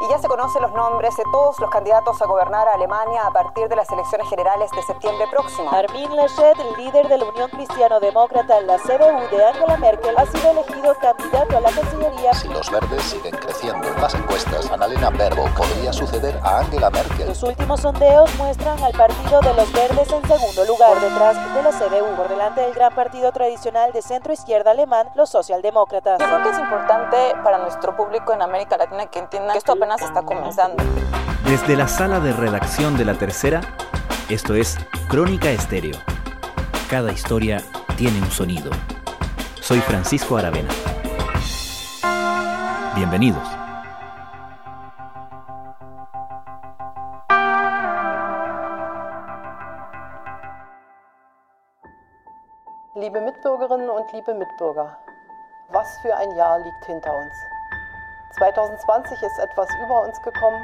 y ya se conocen los nombres de todos los candidatos a gobernar a Alemania a partir de las elecciones generales de septiembre próximo. Armin Laschet, el líder de la Unión Cristiano-Demócrata en la CDU de Angela Merkel, ha sido elegido candidato a la Cancillería. Si los verdes siguen creciendo en las encuestas, Annalena Baerbock podría suceder a Angela Merkel. Los últimos sondeos muestran al partido de los verdes en segundo lugar detrás de la CDU, por delante del gran partido tradicional de centro-izquierda alemán, los socialdemócratas. Yo creo que es importante para nuestro público en América Latina que entiendan que esto apenas está comenzando. Desde la sala de redacción de La Tercera, esto es Crónica Estéreo. Cada historia tiene un sonido. Soy Francisco Aravena. Bienvenidos. Liebe Mitbürgerinnen und liebe Mitbürger, was für ein Jahr liegt hinter uns. 2020 ist etwas über uns gekommen,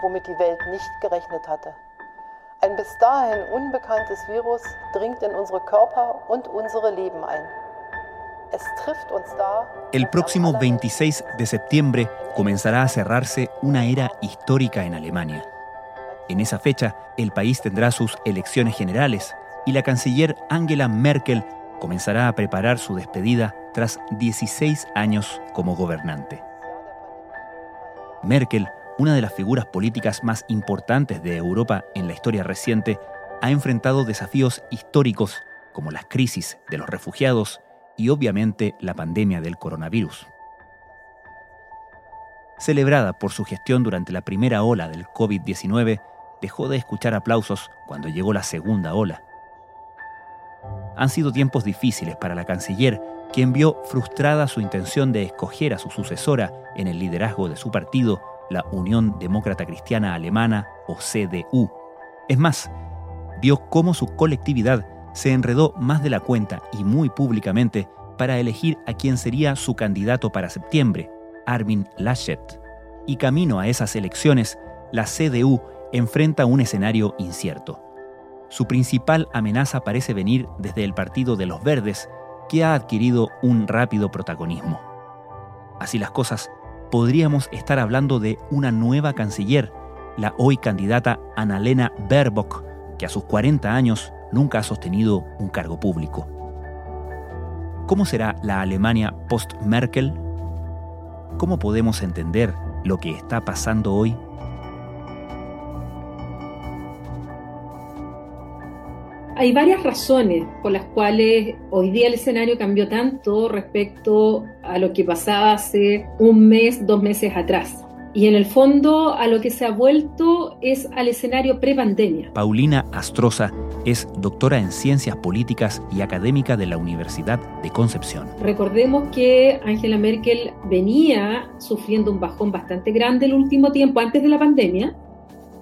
womit die Welt nicht gerechnet hatte. Ein bis dahin unbekanntes Virus dringt in unsere Körper und unsere Leben ein. Es trifft uns da. El próximo 26 de septiembre comenzará a cerrarse una era histórica en Alemania. En esa fecha, el país tendrá sus elecciones generales y la canciller Angela Merkel comenzará a preparar su despedida tras 16 años como gobernante. Merkel, una de las figuras políticas más importantes de Europa en la historia reciente, ha enfrentado desafíos históricos como las crisis de los refugiados y obviamente la pandemia del coronavirus. Celebrada por su gestión durante la primera ola del COVID-19, dejó de escuchar aplausos cuando llegó la segunda ola. Han sido tiempos difíciles para la canciller, quien vio frustrada su intención de escoger a su sucesora en el liderazgo de su partido, la Unión Demócrata Cristiana Alemana o CDU. Es más, vio cómo su colectividad se enredó más de la cuenta y muy públicamente para elegir a quien sería su candidato para septiembre, Armin Laschet. Y camino a esas elecciones, la CDU enfrenta un escenario incierto. Su principal amenaza parece venir desde el Partido de los Verdes, que ha adquirido un rápido protagonismo. Así las cosas, podríamos estar hablando de una nueva canciller, la hoy candidata Annalena Baerbock, que a sus 40 años nunca ha sostenido un cargo público. ¿Cómo será la Alemania post-Merkel? ¿Cómo podemos entender lo que está pasando hoy? Hay varias razones por las cuales hoy día el escenario cambió tanto respecto a lo que pasaba hace un mes, dos meses atrás. Y en el fondo a lo que se ha vuelto es al escenario pre-pandemia. Paulina Astroza es doctora en Ciencias Políticas y académica de la Universidad de Concepción. Recordemos que Angela Merkel venía sufriendo un bajón bastante grande el último tiempo antes de la pandemia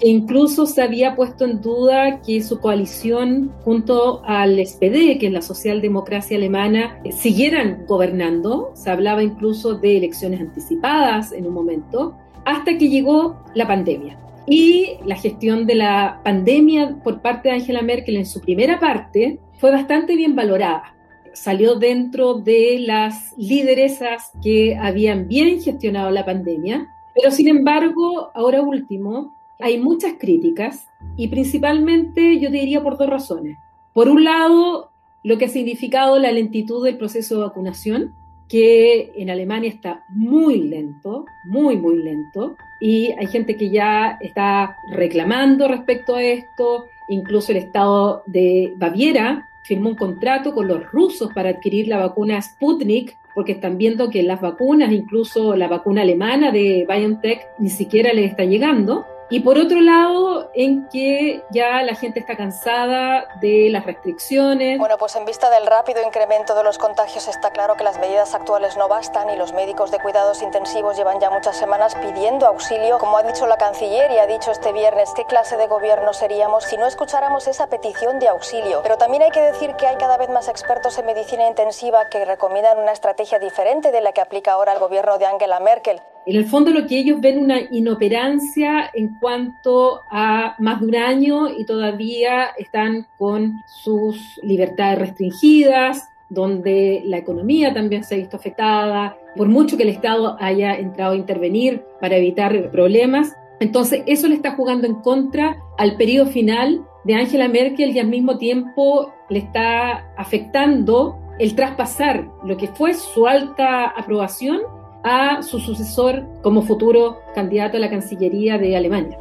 e incluso se había puesto en duda que su coalición junto al SPD, que es la socialdemocracia alemana, eh, siguieran gobernando. Se hablaba incluso de elecciones anticipadas en un momento, hasta que llegó la pandemia. Y la gestión de la pandemia por parte de Angela Merkel en su primera parte fue bastante bien valorada. Salió dentro de las lideresas que habían bien gestionado la pandemia, pero sin embargo, ahora último, hay muchas críticas y principalmente yo diría por dos razones. Por un lado, lo que ha significado la lentitud del proceso de vacunación, que en Alemania está muy lento, muy, muy lento, y hay gente que ya está reclamando respecto a esto, incluso el Estado de Baviera firmó un contrato con los rusos para adquirir la vacuna Sputnik, porque están viendo que las vacunas, incluso la vacuna alemana de BioNTech, ni siquiera les está llegando. Y por otro lado, en que ya la gente está cansada de las restricciones. Bueno, pues en vista del rápido incremento de los contagios está claro que las medidas actuales no bastan y los médicos de cuidados intensivos llevan ya muchas semanas pidiendo auxilio. Como ha dicho la canciller y ha dicho este viernes, ¿qué clase de gobierno seríamos si no escucháramos esa petición de auxilio? Pero también hay que decir que hay cada vez más expertos en medicina intensiva que recomiendan una estrategia diferente de la que aplica ahora el gobierno de Angela Merkel. En el fondo lo que ellos ven una inoperancia en cuanto a más de un año y todavía están con sus libertades restringidas, donde la economía también se ha visto afectada, por mucho que el Estado haya entrado a intervenir para evitar problemas. Entonces, eso le está jugando en contra al periodo final de Angela Merkel y al mismo tiempo le está afectando el traspasar lo que fue su alta aprobación a su sucesor como futuro candidato a la Cancillería de Alemania.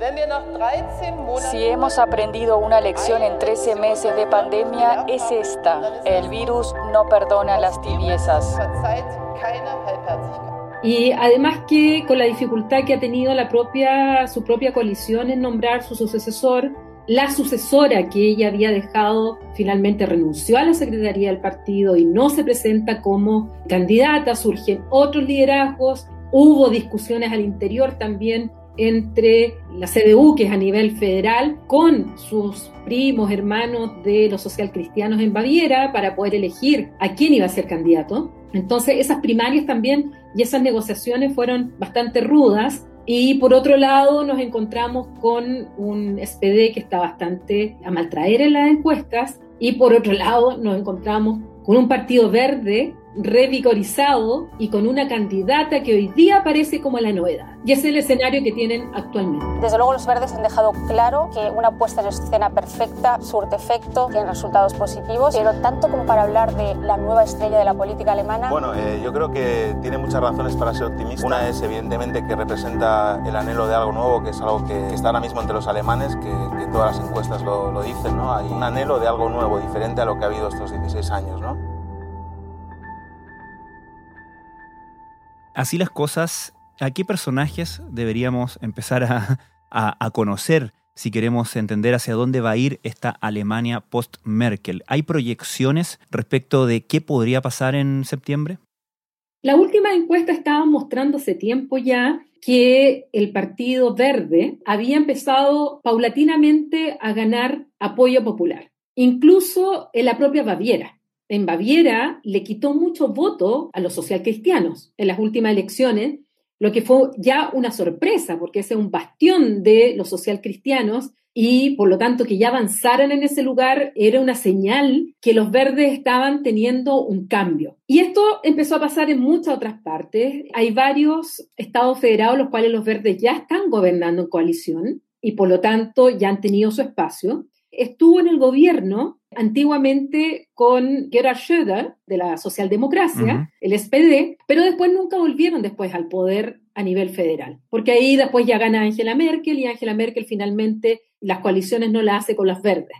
Si hemos aprendido una lección en 13 meses de pandemia, es esta. El virus no perdona las tibiezas. Y además que con la dificultad que ha tenido la propia, su propia coalición en nombrar su sucesor, la sucesora que ella había dejado finalmente renunció a la secretaría del partido y no se presenta como candidata, surgen otros liderazgos, hubo discusiones al interior también entre la CDU, que es a nivel federal, con sus primos, hermanos de los socialcristianos en Baviera para poder elegir a quién iba a ser candidato. Entonces esas primarias también y esas negociaciones fueron bastante rudas y por otro lado, nos encontramos con un SPD que está bastante a maltraer en las encuestas. Y por otro lado, nos encontramos con un partido verde revigorizado y con una candidata que hoy día parece como la novedad. Y es el escenario que tienen actualmente. Desde luego los verdes han dejado claro que una puesta en escena perfecta surte efecto, tiene resultados positivos, pero tanto como para hablar de la nueva estrella de la política alemana. Bueno, eh, yo creo que tiene muchas razones para ser optimista. Una es evidentemente que representa el anhelo de algo nuevo, que es algo que está ahora mismo entre los alemanes, que, que todas las encuestas lo, lo dicen, ¿no? Hay un anhelo de algo nuevo, diferente a lo que ha habido estos 16 años, ¿no? Así las cosas, ¿a qué personajes deberíamos empezar a, a, conocer si queremos entender hacia dónde va a ir esta Alemania post-Merkel? ¿Hay proyecciones respecto de qué podría pasar en septiembre? La última encuesta estaba mostrando hace tiempo ya que el Partido Verde había empezado paulatinamente a ganar apoyo popular, incluso en la propia Baviera en Baviera le quitó mucho voto a los socialcristianos en las últimas elecciones, lo que fue ya una sorpresa, porque ese es un bastión de los socialcristianos y por lo tanto que ya avanzaran en ese lugar era una señal que los verdes estaban teniendo un cambio. Y esto empezó a pasar en muchas otras partes. Hay varios estados federados los cuales los verdes ya están gobernando en coalición y por lo tanto ya han tenido su espacio. Estuvo en el gobierno antiguamente con Gerhard Schröder de la socialdemocracia, el SPD, pero después nunca volvieron después al poder a nivel federal, porque ahí después ya gana Angela Merkel y Angela Merkel finalmente las coaliciones no la hace con los verdes.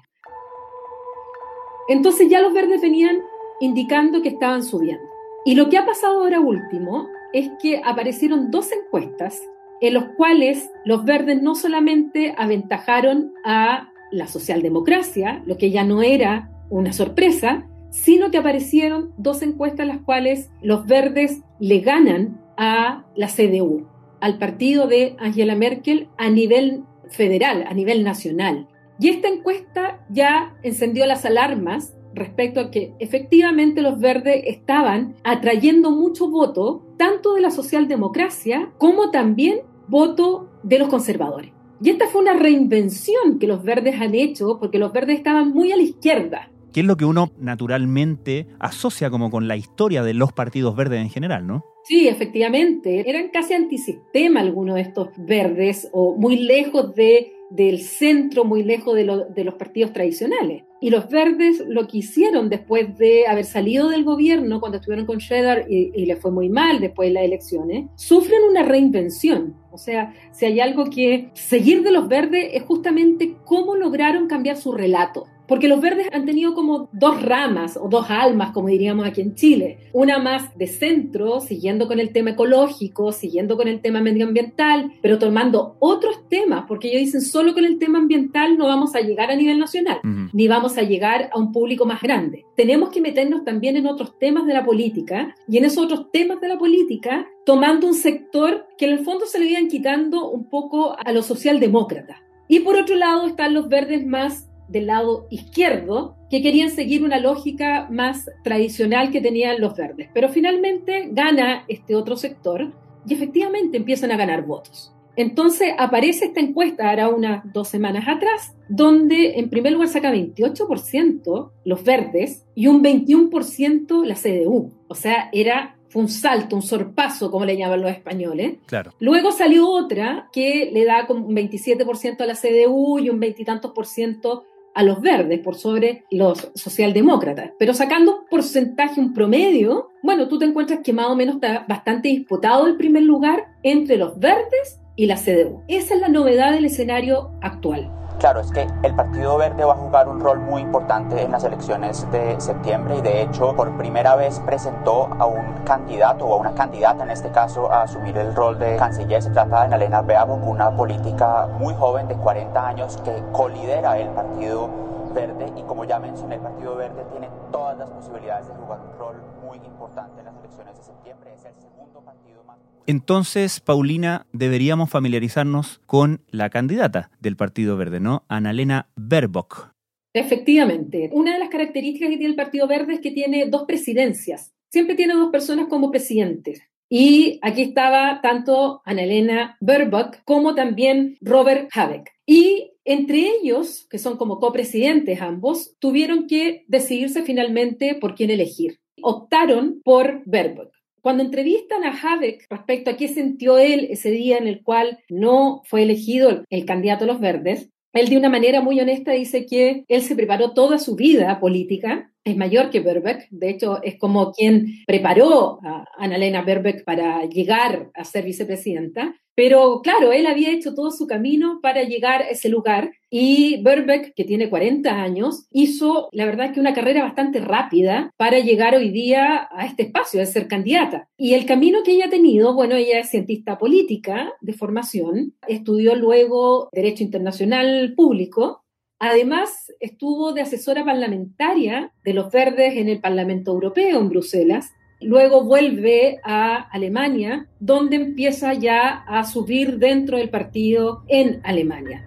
Entonces ya los verdes venían indicando que estaban subiendo. Y lo que ha pasado ahora último es que aparecieron dos encuestas en los cuales los verdes no solamente aventajaron a la socialdemocracia, lo que ya no era una sorpresa, sino que aparecieron dos encuestas en las cuales los verdes le ganan a la CDU, al partido de Angela Merkel a nivel federal, a nivel nacional. Y esta encuesta ya encendió las alarmas respecto a que efectivamente los verdes estaban atrayendo mucho voto, tanto de la socialdemocracia como también voto de los conservadores. Y esta fue una reinvención que los verdes han hecho porque los verdes estaban muy a la izquierda. ¿Qué es lo que uno naturalmente asocia como con la historia de los partidos verdes en general, ¿no? Sí, efectivamente. Eran casi antisistema algunos de estos verdes o muy lejos de del centro, muy lejos de, los partidos tradicionales. Y los verdes lo que hicieron después de haber salido del gobierno, cuando estuvieron con Shredder y, y le fue muy mal después de las elecciones, sufren una reinvención. O sea, si hay algo que seguir de los verdes es justamente cómo lograron cambiar su relato. Porque los verdes han tenido como dos ramas o dos almas, como diríamos aquí en Chile. Una más de centro, siguiendo con el tema ecológico, siguiendo con el tema medioambiental, pero tomando otros temas, porque ellos dicen solo con el tema ambiental no vamos a llegar a nivel nacional, ni vamos a llegar a un público más grande. Tenemos que meternos también en otros temas de la política y en esos otros temas de la política tomando un sector que en el fondo se le iban quitando un poco a los socialdemócratas. Y por otro lado están los verdes más del lado izquierdo que querían seguir una lógica más tradicional que tenían los verdes. Pero finalmente gana este otro sector y efectivamente empiezan a ganar votos. Entonces aparece esta encuesta, ahora unas dos semanas atrás, donde en primer lugar saca 28% los verdes y un 21% la CDU. O sea, era fue un salto, un sorpaso, como le llaman los españoles. Claro. Luego salió otra que le da como un 27% a la CDU y un veintitantos por ciento a los verdes por sobre los socialdemócratas. Pero sacando un porcentaje, un promedio, bueno, tú te encuentras que más o menos está bastante disputado el primer lugar entre los verdes y la CDU. Esa es la novedad del escenario actual. Claro, es que el Partido Verde va a jugar un rol muy importante en las elecciones de septiembre y de hecho por primera vez presentó a un candidato o a una candidata en este caso a asumir el rol de canciller. Se trata de Elena Beabok, una política muy joven de 40 años que colidera el Partido Verde y como ya mencioné el Partido Verde tiene todas las posibilidades de jugar un rol muy importante en las elecciones de septiembre. Es el segundo partido más entonces, Paulina, deberíamos familiarizarnos con la candidata del Partido Verde, ¿no? Annalena Baerbock. Efectivamente. Una de las características que tiene el Partido Verde es que tiene dos presidencias. Siempre tiene dos personas como presidentes. Y aquí estaba tanto Annalena Baerbock como también Robert Habeck. Y entre ellos, que son como copresidentes ambos, tuvieron que decidirse finalmente por quién elegir. Optaron por Baerbock. Cuando entrevistan a Habeck respecto a qué sintió él ese día en el cual no fue elegido el candidato a los verdes, él de una manera muy honesta dice que él se preparó toda su vida política, es mayor que Berbeck, de hecho es como quien preparó a Annalena Berbeck para llegar a ser vicepresidenta, pero claro, él había hecho todo su camino para llegar a ese lugar. Y Berbeck, que tiene 40 años, hizo la verdad que una carrera bastante rápida para llegar hoy día a este espacio de ser candidata. Y el camino que ella ha tenido, bueno, ella es cientista política de formación, estudió luego Derecho Internacional Público, Además, estuvo de asesora parlamentaria de los verdes en el Parlamento Europeo en Bruselas Luego vuelve a Alemania, donde empieza ya a subir dentro del partido en Alemania.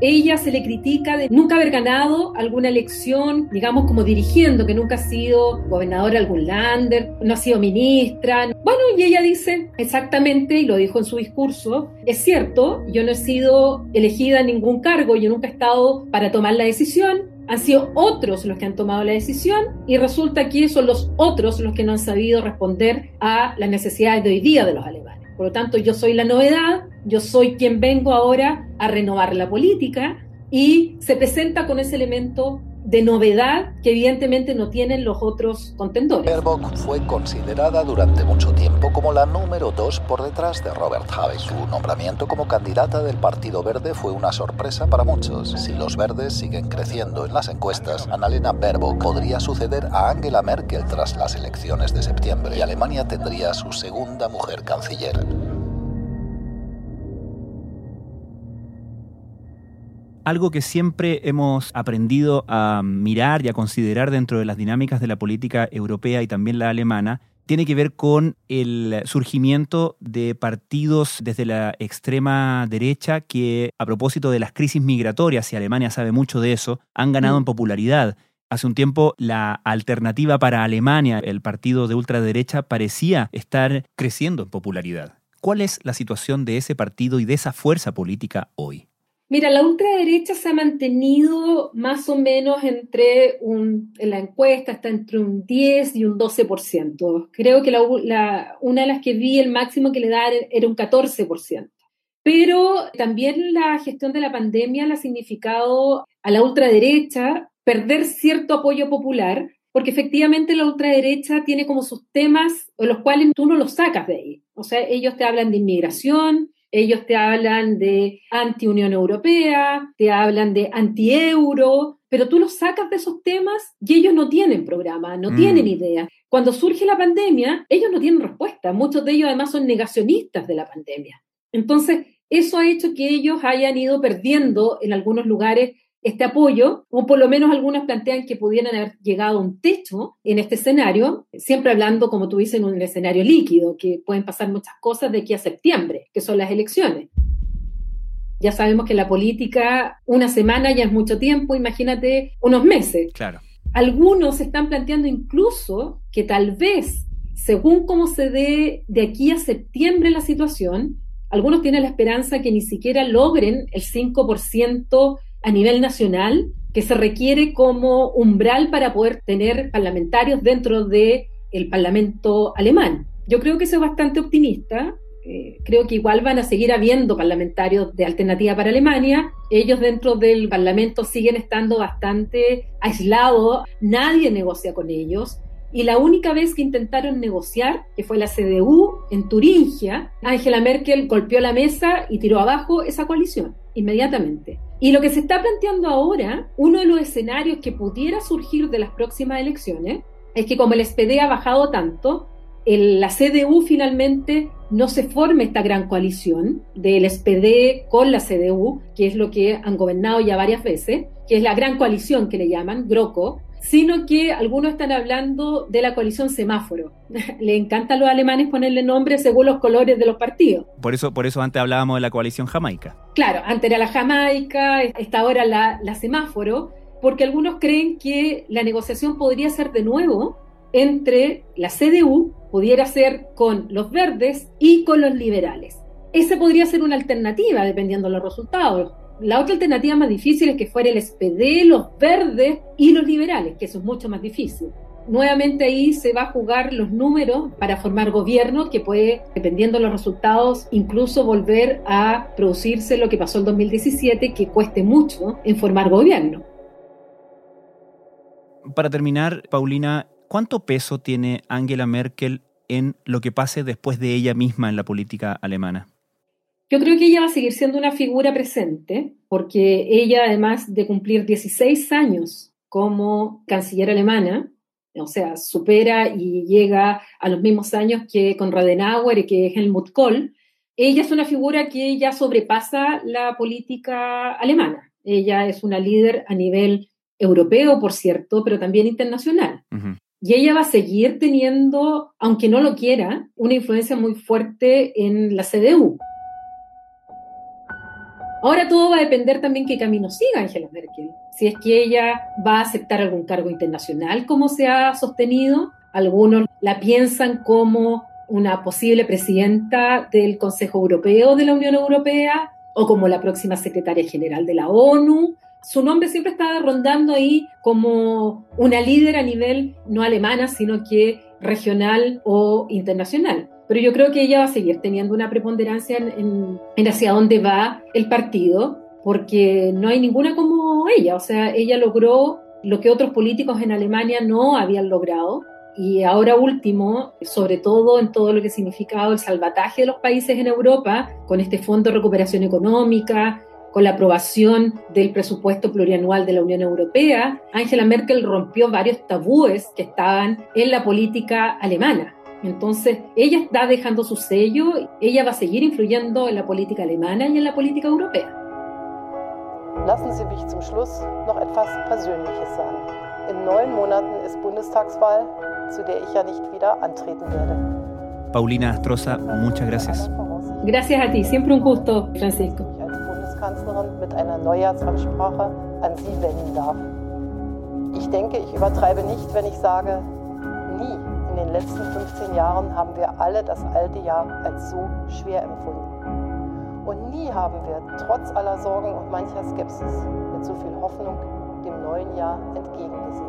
Ella se le critica de nunca haber ganado alguna elección, digamos como dirigiendo, que nunca ha sido gobernadora de algún lander, no ha sido ministra. Bueno, y ella dice exactamente, y lo dijo en su discurso, es cierto, yo no he sido elegida en ningún cargo, yo nunca he estado para tomar la decisión, han sido otros los que han tomado la decisión y resulta que son los otros los que no han sabido responder a las necesidades de hoy día de los alemanes. Por lo tanto, yo soy la novedad, yo soy quien vengo ahora a renovar la política y se presenta con ese elemento de novedad que evidentemente no tienen los otros contendores. Baerbock fue considerada durante mucho tiempo como la número dos por detrás de Robert Habeck. Su nombramiento como candidata del Partido Verde fue una sorpresa para muchos. Si los verdes siguen creciendo en las encuestas, Annalena Baerbock podría suceder a Angela Merkel tras las elecciones de septiembre y Alemania tendría su segunda mujer canciller. Algo que siempre hemos aprendido a mirar y a considerar dentro de las dinámicas de la política europea y también la alemana, tiene que ver con el surgimiento de partidos desde la extrema derecha que, a propósito de las crisis migratorias, y Alemania sabe mucho de eso, han ganado en popularidad. Hace un tiempo la alternativa para Alemania, el partido de ultraderecha, parecía estar creciendo en popularidad. ¿Cuál es la situación de ese partido y de esa fuerza política hoy? Mira, la ultraderecha se ha mantenido más o menos entre un, en la encuesta está entre un 10 y un 12%. Creo que la, una de las que vi el máximo que le da era un 14%. Pero también la gestión de la pandemia le ha significado a la ultraderecha perder cierto apoyo popular, porque efectivamente la ultraderecha tiene como sus temas, los cuales tú no los sacas de ahí. O sea, ellos te hablan de inmigración, ellos te hablan de anti-Unión Europea, te hablan de anti-euro, pero tú los sacas de esos temas y ellos no tienen programa, no mm. tienen idea. Cuando surge la pandemia, ellos no tienen respuesta. Muchos de ellos además son negacionistas de la pandemia. Entonces, eso ha hecho que ellos hayan ido perdiendo en algunos lugares este apoyo, o por lo menos algunas plantean que pudieran haber llegado a un techo en este escenario, siempre hablando, como tú dices, en un escenario líquido, que pueden pasar muchas cosas de aquí a septiembre, que son las elecciones. Ya sabemos que la política, una semana ya es mucho tiempo, imagínate unos meses. Claro. Algunos están planteando incluso que tal vez, según cómo se dé de aquí a septiembre la situación, algunos tienen la esperanza que ni siquiera logren el 5% a nivel nacional que se requiere como umbral para poder tener parlamentarios dentro del el Parlamento alemán. Yo creo que eso es bastante optimista. Eh, creo que igual van a seguir habiendo parlamentarios de alternativa para Alemania. Ellos dentro del Parlamento siguen estando bastante aislados. Nadie negocia con ellos. Y la única vez que intentaron negociar, que fue la CDU en Turingia, Angela Merkel golpeó la mesa y tiró abajo esa coalición inmediatamente. Y lo que se está planteando ahora, uno de los escenarios que pudiera surgir de las próximas elecciones, es que como el SPD ha bajado tanto, la CDU finalmente no se forme esta gran coalición del SPD con la CDU, que es lo que han gobernado ya varias veces, que es la gran coalición que le llaman, GROCO, sino que algunos están hablando de la coalición semáforo. Le encanta a los alemanes ponerle nombre según los colores de los partidos. Por eso, por eso antes hablábamos de la coalición jamaica. Claro, antes era la jamaica, está ahora la, la semáforo, porque algunos creen que la negociación podría ser de nuevo entre la CDU, pudiera ser con los verdes y con los liberales. Esa podría ser una alternativa dependiendo de los resultados. La otra alternativa más difícil es que fuera el SPD, los verdes y los liberales, que eso es mucho más difícil. Nuevamente ahí se va a jugar los números para formar gobierno que puede, dependiendo de los resultados, incluso volver a producirse lo que pasó en 2017, que cueste mucho en formar gobierno. Para terminar, Paulina, ¿cuánto peso tiene Angela Merkel en lo que pase después de ella misma en la política alemana? Yo creo que ella va a seguir siendo una figura presente, porque ella, además de cumplir 16 años como canciller alemana, o sea, supera y llega a los mismos años que con Adenauer y que Helmut Kohl, ella es una figura que ya sobrepasa la política alemana. Ella es una líder a nivel europeo, por cierto, pero también internacional. Y ella va a seguir teniendo, aunque no lo quiera, una influencia muy fuerte en la CDU. Ahora todo va a depender también qué camino siga Angela Merkel. Si es que ella va a aceptar algún cargo internacional, como se ha sostenido. Algunos la piensan como una posible presidenta del Consejo Europeo de la Unión Europea o como la próxima secretaria general de la ONU. Su nombre siempre está rondando ahí como una líder a nivel no alemana, sino que regional o internacional pero yo creo que ella va a seguir teniendo una preponderancia en, hacia dónde va el partido, porque no hay ninguna como ella, o sea, ella logró lo que otros políticos en Alemania no habían logrado, y ahora último, sobre todo en todo lo que ha significado el salvataje de los países en Europa, con este Fondo de Recuperación Económica, con la aprobación del presupuesto plurianual de la Unión Europea, Angela Merkel rompió varios tabúes que estaban en la política alemana. Entonces, ella está dejando su sello, ella va a seguir influyendo en la política alemana y en la política europea. Lassen Sie mich zum Schluss noch etwas Persönliches sagen. In neun Monaten ist Bundestagswahl, zu der ich ja nicht wieder antreten werde. Paulina Astroza, muchas gracias. Gracias a ti, siempre un gusto, Francisco. Ich als Bundeskanzlerin mit einer Neujahrsansprache an Sie wenden darf. Ich denke, ich übertreibe nicht, wenn ich sage, nie den letzten 15 Jahren haben wir alle das alte Jahr als so schwer empfunden. Und nie haben wir trotz aller Sorgen und mancher Skepsis mit so viel Hoffnung dem neuen Jahr entgegengesehen.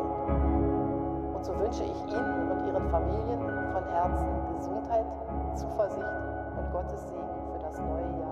Und so wünsche ich Ihnen und Ihren Familien von Herzen Gesundheit, Zuversicht und Gottes Segen für das neue Jahr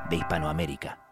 de Hispanoamérica.